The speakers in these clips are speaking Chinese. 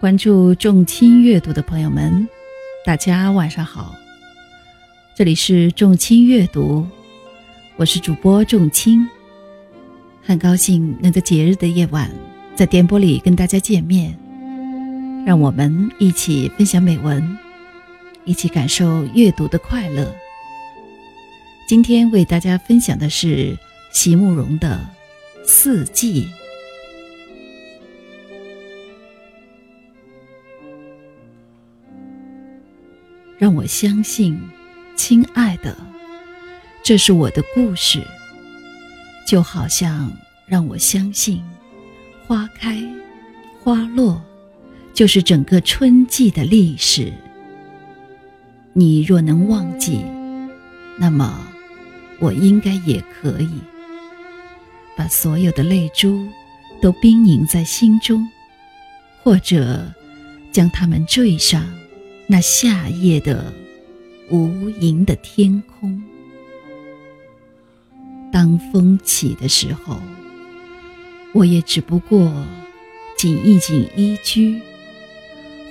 关注众卿阅读的朋友们，大家晚上好。这里是众卿阅读，我是主播众卿，很高兴能在节日的夜晚在电波里跟大家见面，让我们一起分享美文，一起感受阅读的快乐。今天为大家分享的是席慕容的《四季》。让我相信，亲爱的，这是我的故事，就好像让我相信，花开花落就是整个春季的历史。你若能忘记，那么我应该也可以，把所有的泪珠都冰凝在心中，或者将它们缀上。那夏夜的无垠的天空，当风起的时候，我也只不过紧一紧衣裾，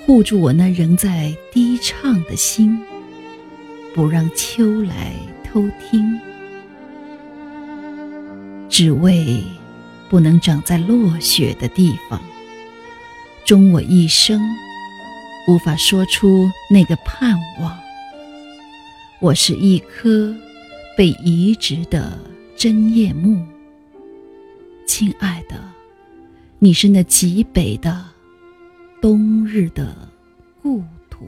护住我那仍在低唱的心，不让秋来偷听，只为不能长在落雪的地方，终我一生。无法说出那个盼望。我是一棵被移植的针叶木，亲爱的，你是那极北的冬日的故土。